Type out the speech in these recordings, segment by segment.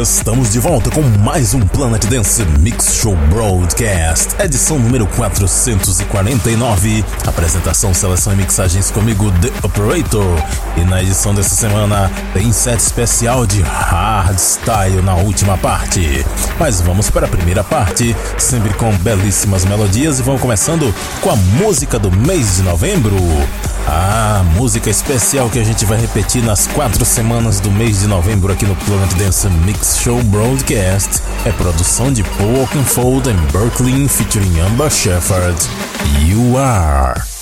Estamos de volta com mais um Planet Dance Mix Show Broadcast, edição número 449. Apresentação, seleção e mixagens comigo, The Operator. E na edição dessa semana tem set especial de hardstyle na última parte. Mas vamos para a primeira parte, sempre com belíssimas melodias e vamos começando com a música do mês de novembro. A música especial que a gente vai repetir nas quatro semanas do mês de novembro aqui no Planet Dance Mix Show Broadcast é produção de Paul Oakenfold and Berkeley featuring Amber Shepherd. You Are.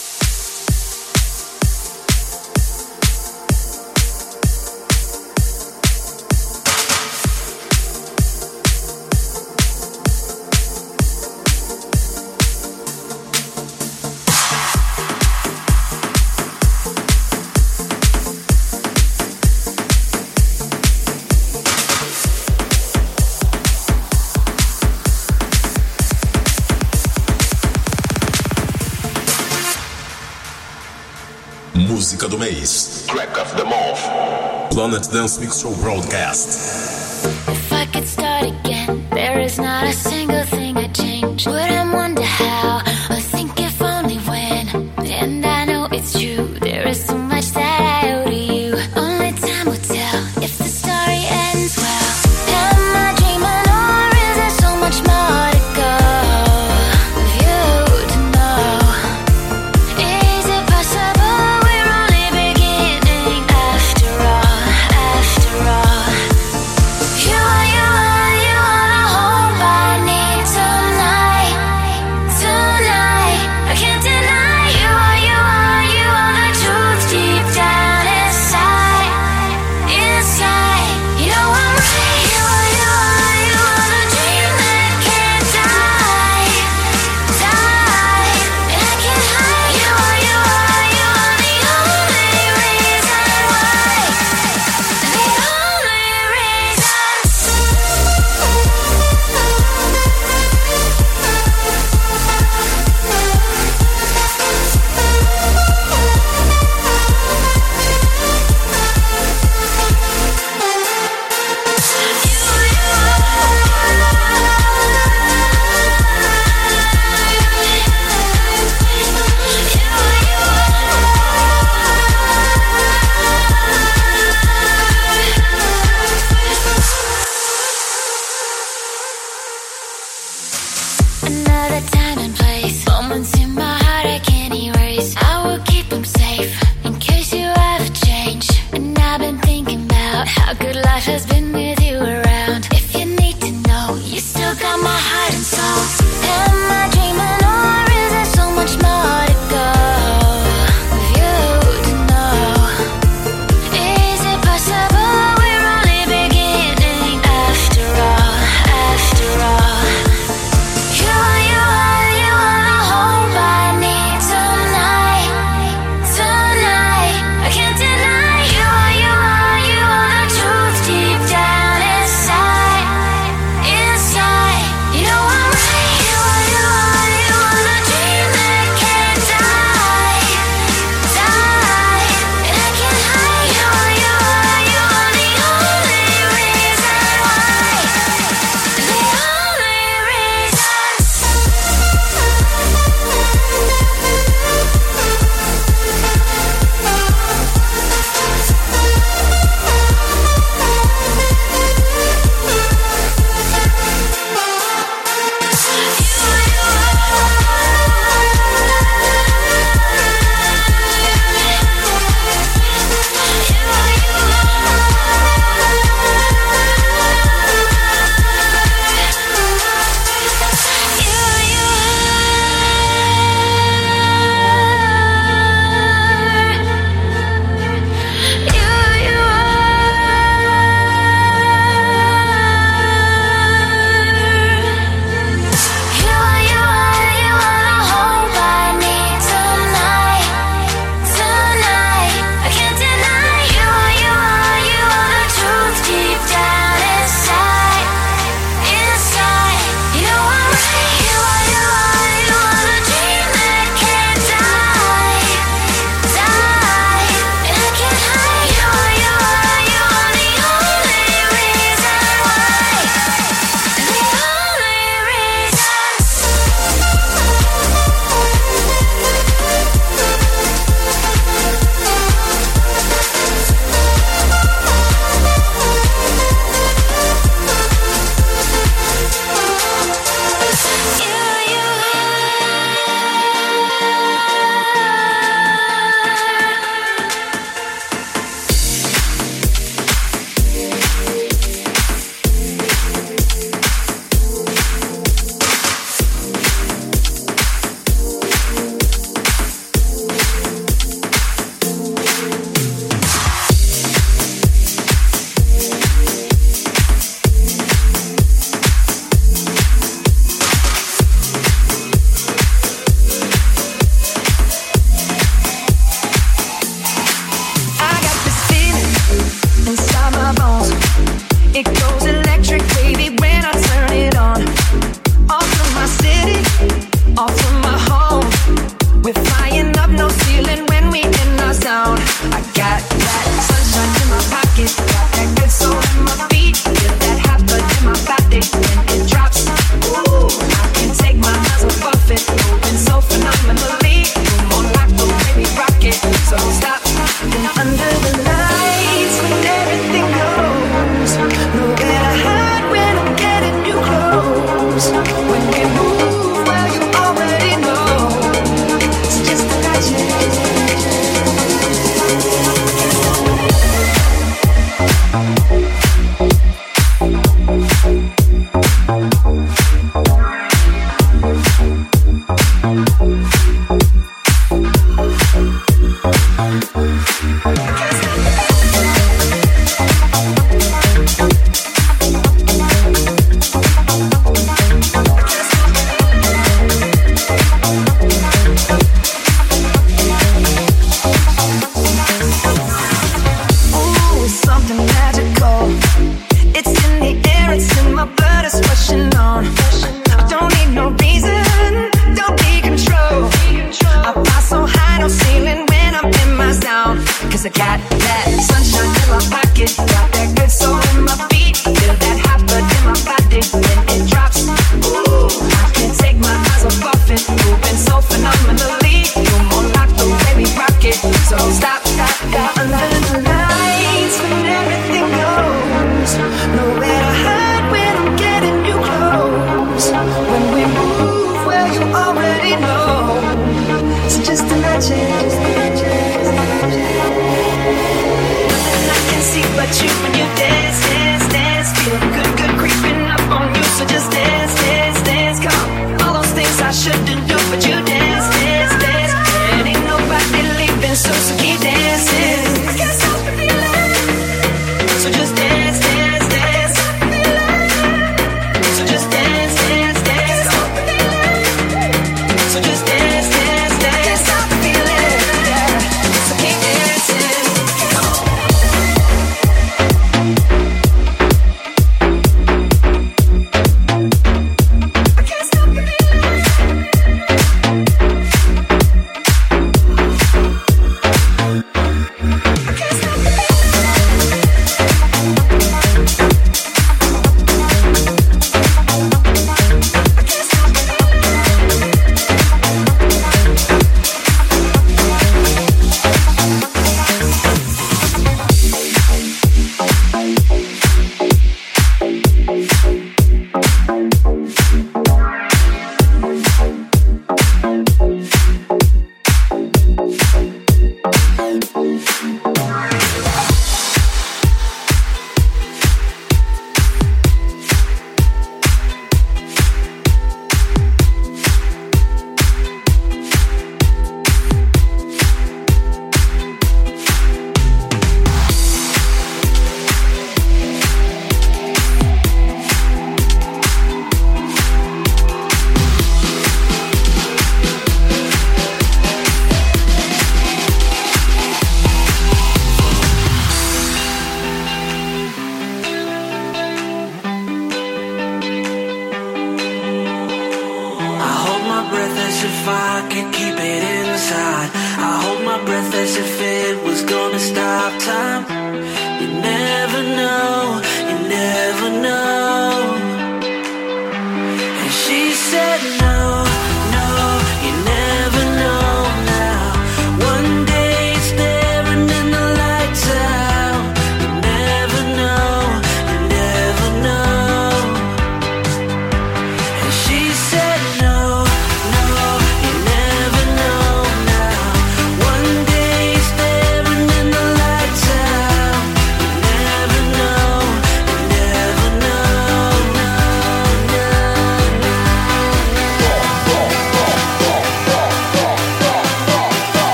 Planet Dance Mix Show Broadcast.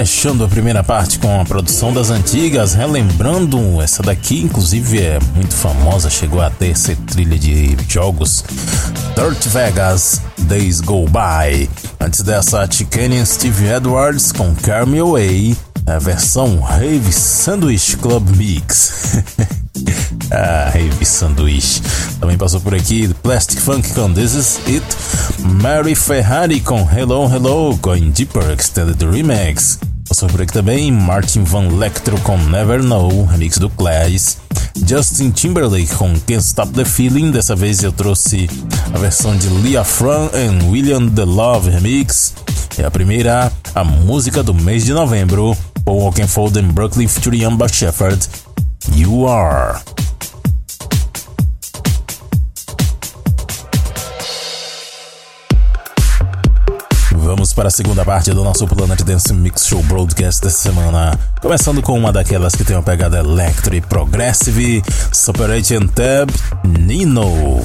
Fechando a primeira parte com a produção das antigas, relembrando essa daqui, inclusive é muito famosa, chegou a ter ser trilha de jogos. Dirt Vegas, Days Go By. Antes dessa, Chicane Steve Edwards com Carmy Away, a versão Rave Sandwich Club Mix. ah, Heavy Sanduíche. Também passou por aqui Plastic Funk com This Is It, Mary Ferrari com Hello Hello, Going Deeper Extended Remix. Passou por aqui também Martin Van Lecter com Never Know, remix do Clash. Justin Timberlake com Can't Stop the Feeling. Dessa vez eu trouxe a versão de Leah Fran e William The Love remix. E a primeira, a música do mês de novembro, Paul Oakenfold and Brooklyn featuring Amber Shepherd, You Are. Vamos para a segunda parte do nosso Planet Dance Mix Show Broadcast dessa semana. Começando com uma daquelas que tem uma pegada electro e progressive, Separation Tab Nino.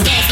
Up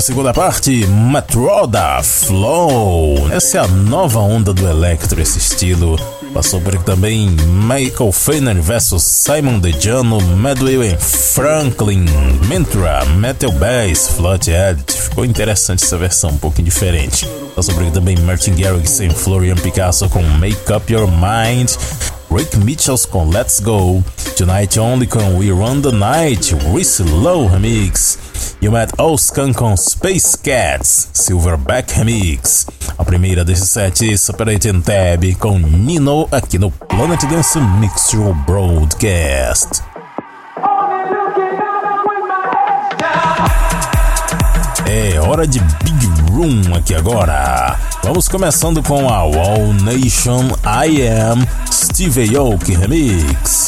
A segunda parte, Matroda Flow. Essa é a nova onda do electro, esse estilo. Passou por aqui também Michael Feiner vs Simon DeJano, Medway Franklin, Mentra, Metal Bass, Fluthead. Ficou interessante essa versão, um pouquinho diferente. Passou por aqui também Martin Garrix e Florian Picasso com Make Up Your Mind. Rick Mitchells com Let's Go, Tonight Only com We Run the Night, Reese Low Remix, You Met Oscan com Space Cats, Silverback Remix. A primeira desses sete, Separating Tab com Nino aqui no Planet Dance Mixture Broadcast. É hora de Big Room aqui agora. Vamos começando com a All Nation I Am Steve Aoki Remix.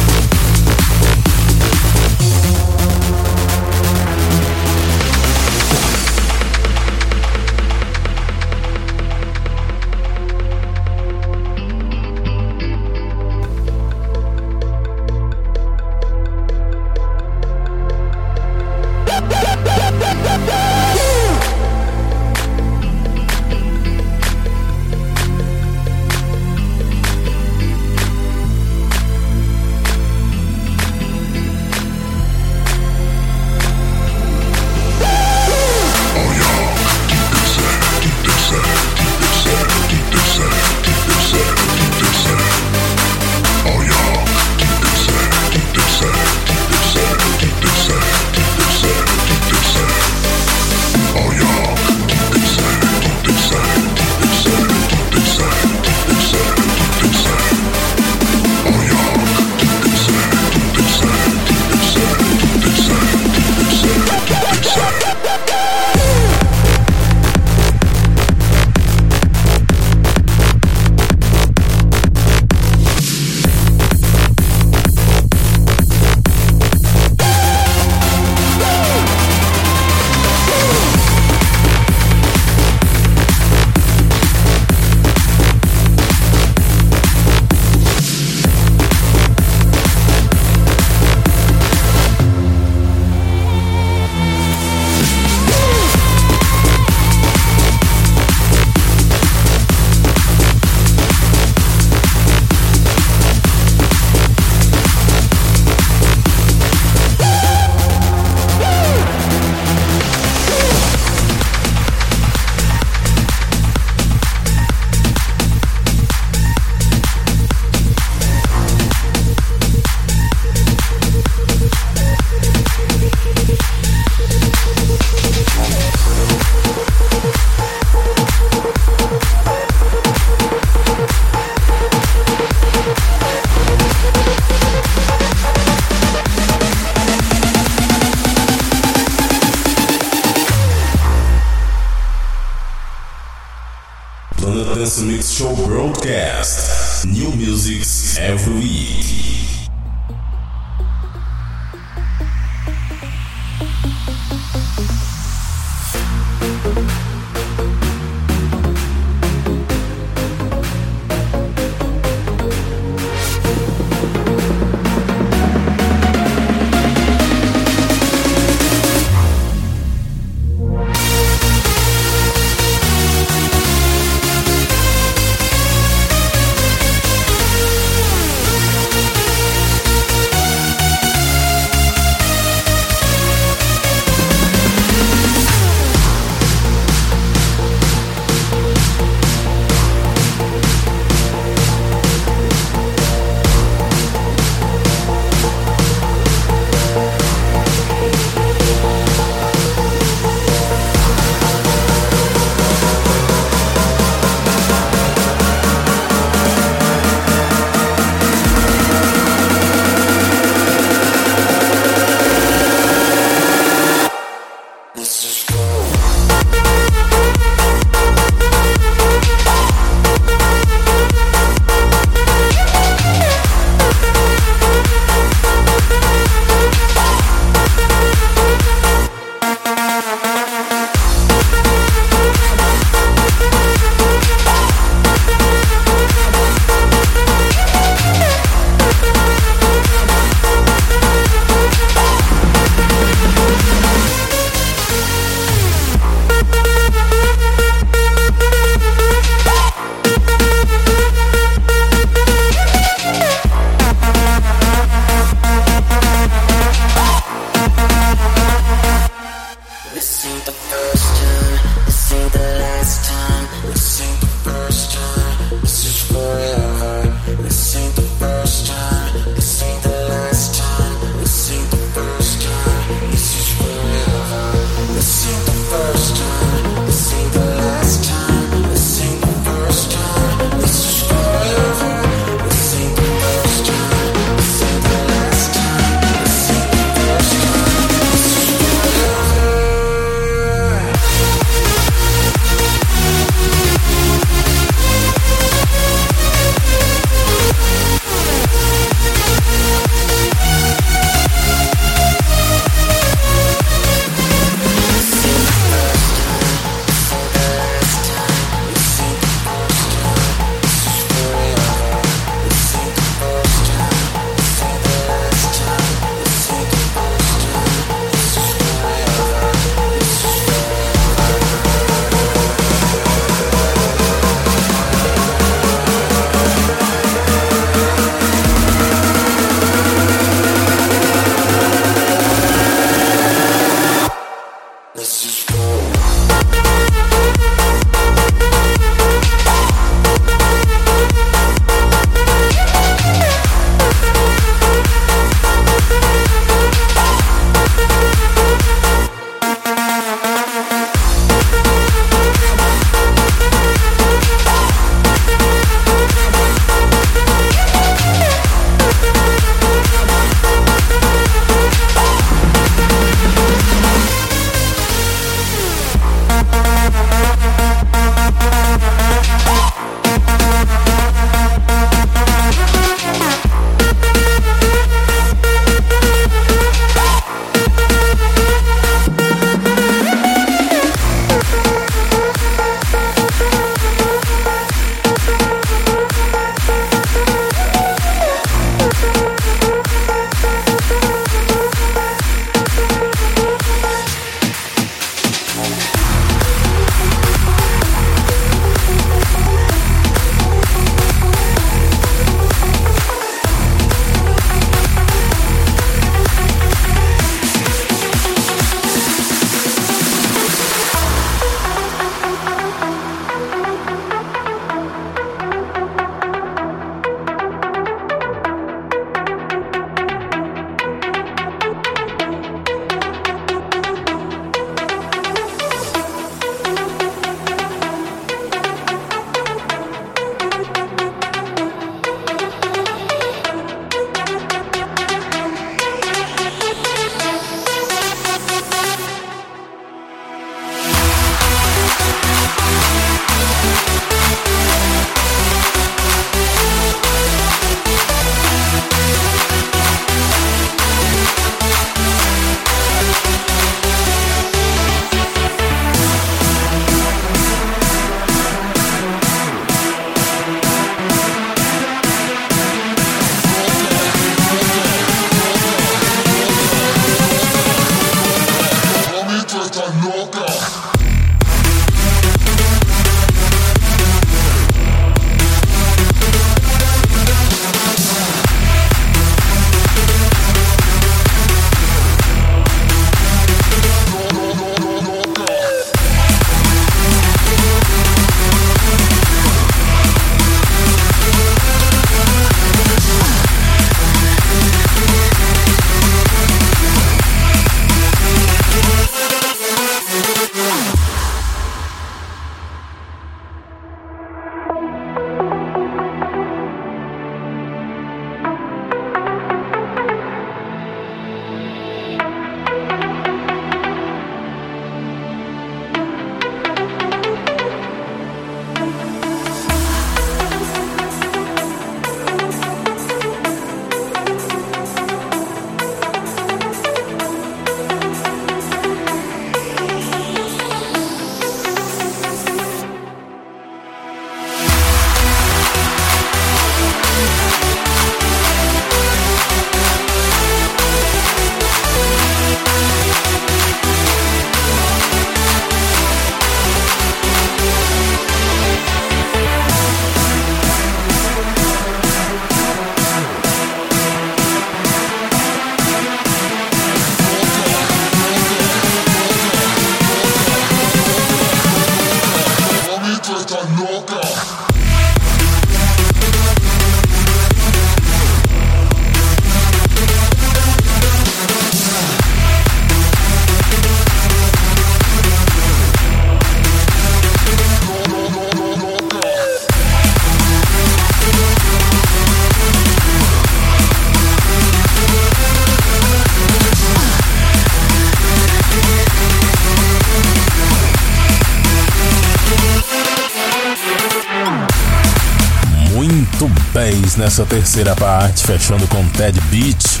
Nessa terceira parte, fechando com Ted Beach,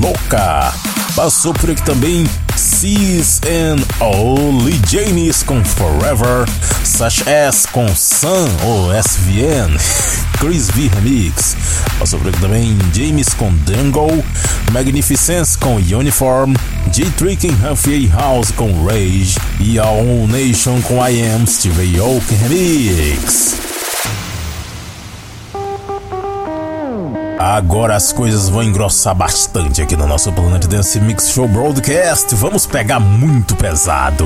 Louca. Passou por aqui também Cis and Oli Janis com Forever, Such As com Sun ou SVN, Chris V Remix. Passou por aqui também James com Dangle, Magnificence com Uniform, J-Trick em Humphrey House com Rage e All Nation com I Am Steve Aoki Remix. Agora as coisas vão engrossar bastante aqui no nosso Planet Dance Mix Show Broadcast. Vamos pegar muito pesado.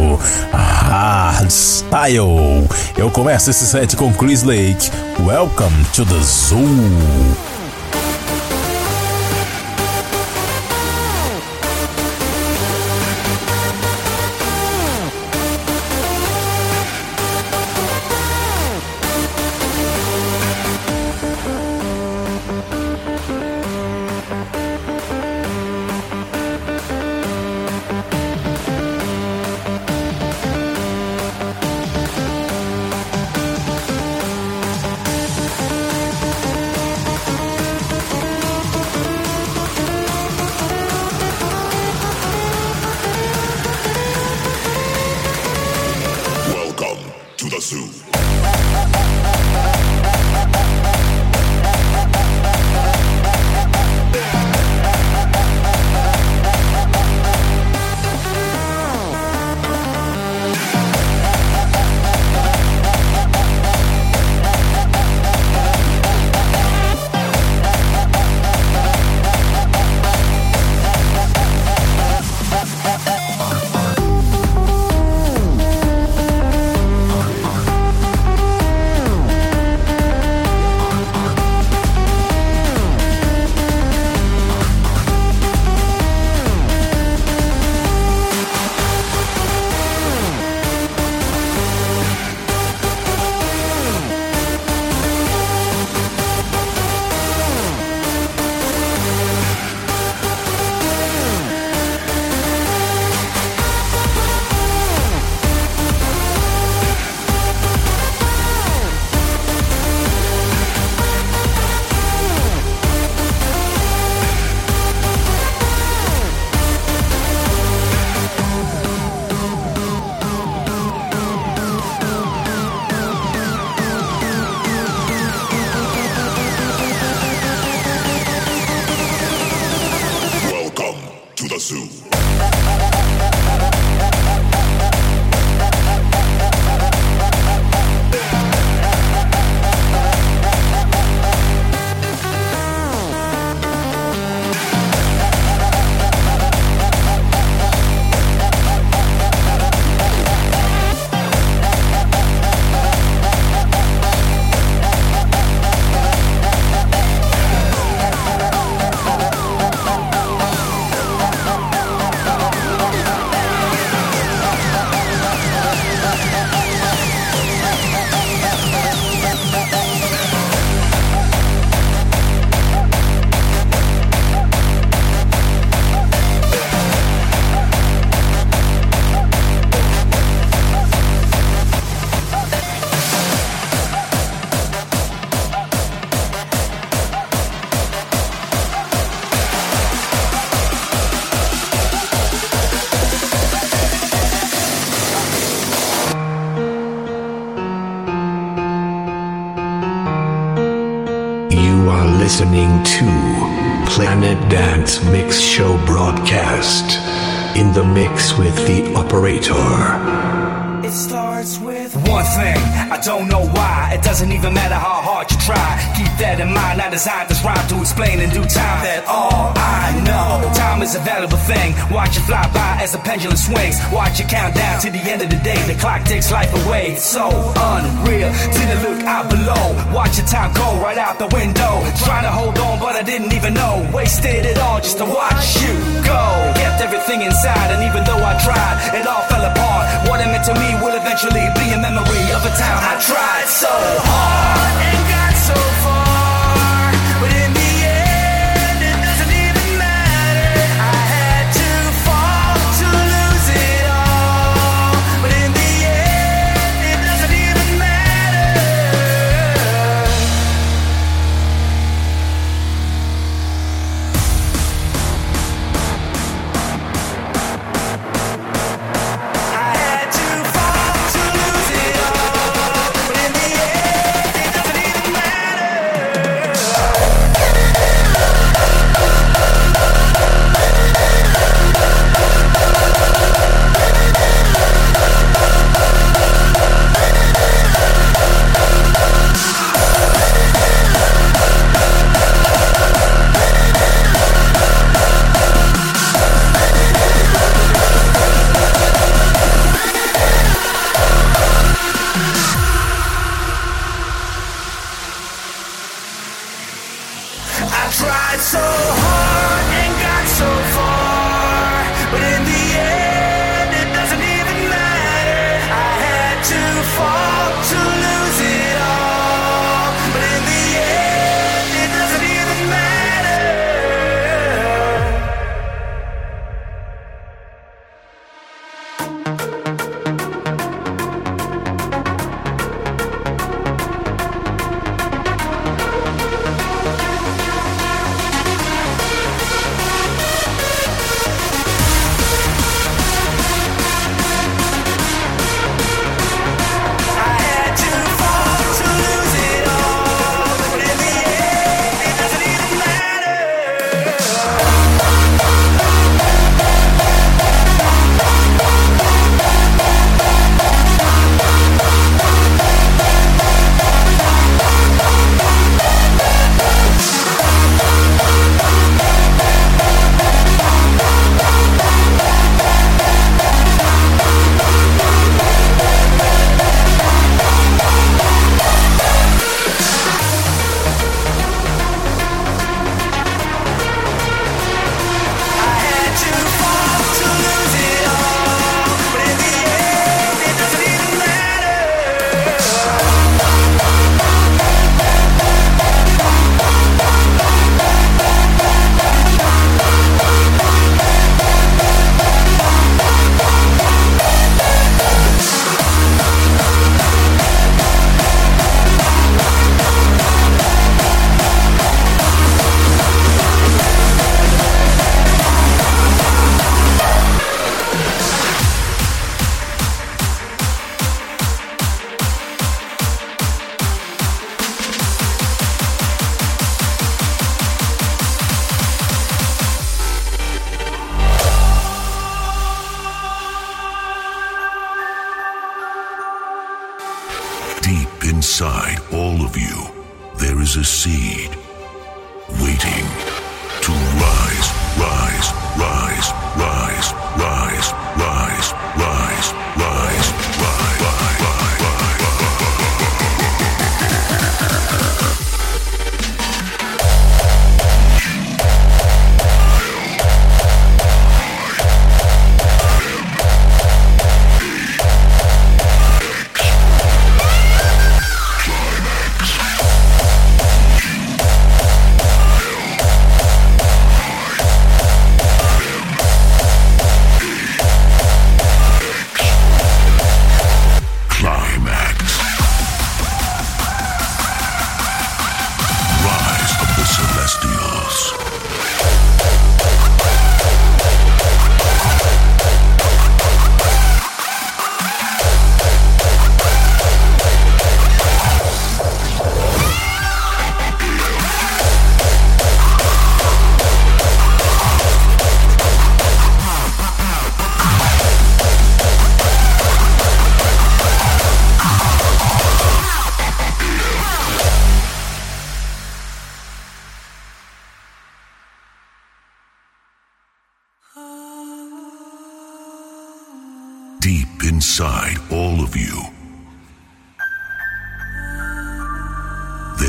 Hardstyle. Eu começo esse set com Chris Lake. Welcome to the Zoo. The operator. It starts with one thing. I don't know why. It doesn't even matter how hard you try. That in mind. I designed this rhyme to explain in due time that all I know. Time is a valuable thing. Watch it fly by as the pendulum swings. Watch it count down to the end of the day. The clock takes life away. It's so unreal. Didn't look out below. Watch the time go right out the window. Trying to hold on, but I didn't even know. Wasted it all just to watch you go. Kept everything inside, and even though I tried, it all fell apart. What it meant to me will eventually be a memory of a time I tried so hard and got so far.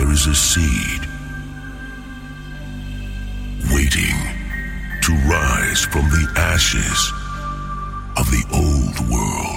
there is a seed waiting to rise from the ashes of the old world.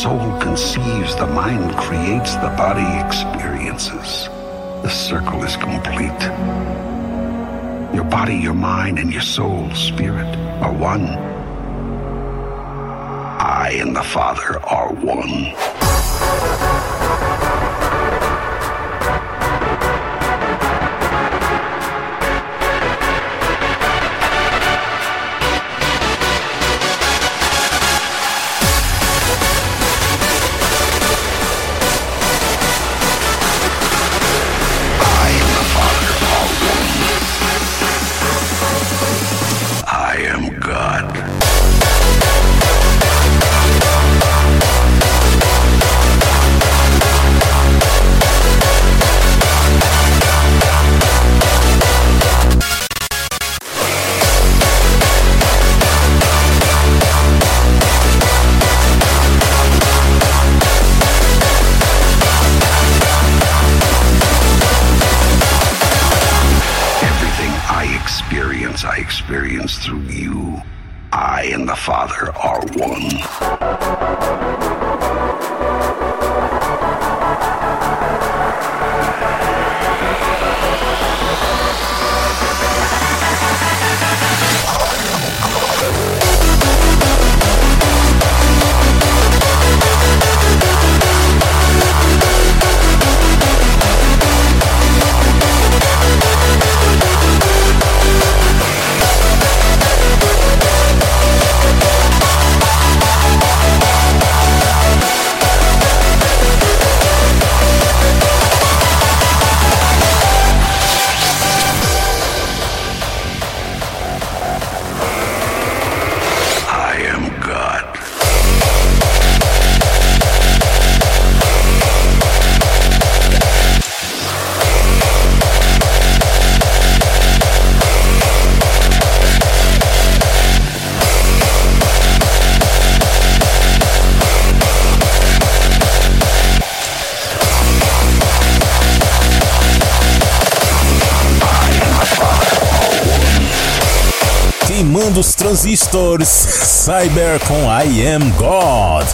Soul conceives, the mind creates, the body experiences. The circle is complete. Your body, your mind, and your soul, spirit are one. I and the Father are one. Dos transistores, Cyber com I Am God.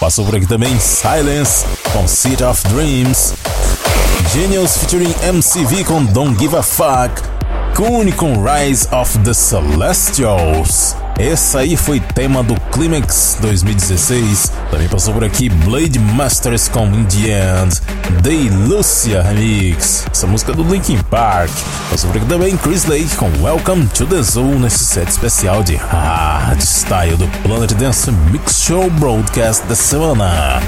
Passou por aqui também Silence com City of Dreams. Genius featuring MCV com Don't Give a Fuck. Kune com Rise of the Celestials. Esse aí foi tema do Climax 2016. Também passou por aqui Blade Masters com In The End. Day Lucia Remix. Essa música é do Linkin Park. Passou por aqui também Chris Lake com Welcome to the Zoo nesse set especial de Hardstyle do Planet Dance Mix Show Broadcast da semana.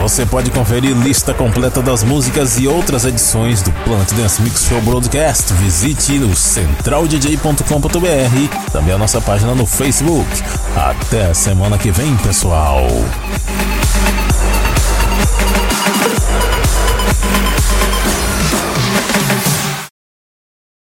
Você pode conferir lista completa das músicas e outras edições do Planet Dance Mix Show Broadcast. Visite o centraldj.com.br, também a nossa página no Facebook. Até a semana que vem, pessoal.